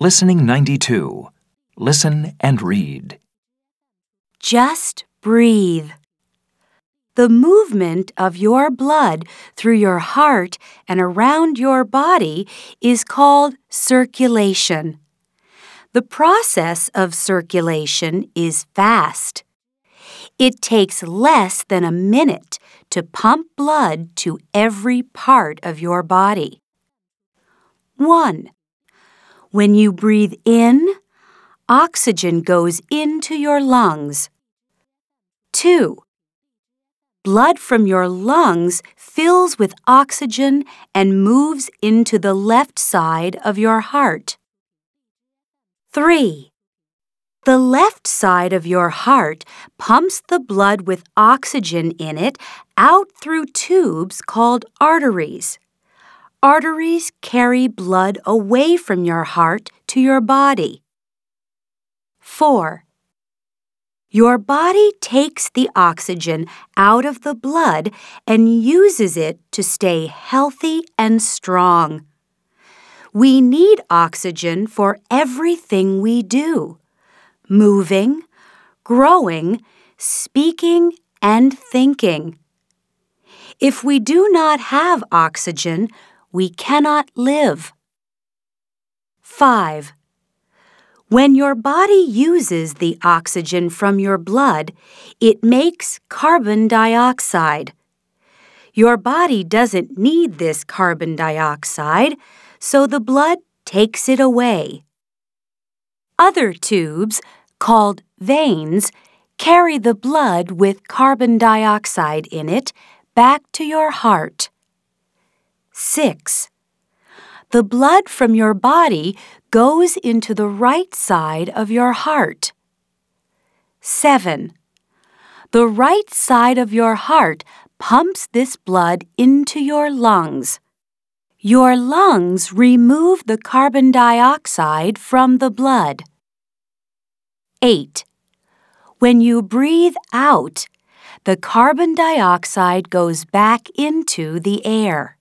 Listening 92. Listen and read. Just breathe. The movement of your blood through your heart and around your body is called circulation. The process of circulation is fast. It takes less than a minute to pump blood to every part of your body. 1. When you breathe in, oxygen goes into your lungs. 2. Blood from your lungs fills with oxygen and moves into the left side of your heart. 3. The left side of your heart pumps the blood with oxygen in it out through tubes called arteries. Arteries carry blood away from your heart to your body. 4. Your body takes the oxygen out of the blood and uses it to stay healthy and strong. We need oxygen for everything we do moving, growing, speaking, and thinking. If we do not have oxygen, we cannot live. 5. When your body uses the oxygen from your blood, it makes carbon dioxide. Your body doesn't need this carbon dioxide, so the blood takes it away. Other tubes, called veins, carry the blood with carbon dioxide in it back to your heart. 6. The blood from your body goes into the right side of your heart. 7. The right side of your heart pumps this blood into your lungs. Your lungs remove the carbon dioxide from the blood. 8. When you breathe out, the carbon dioxide goes back into the air.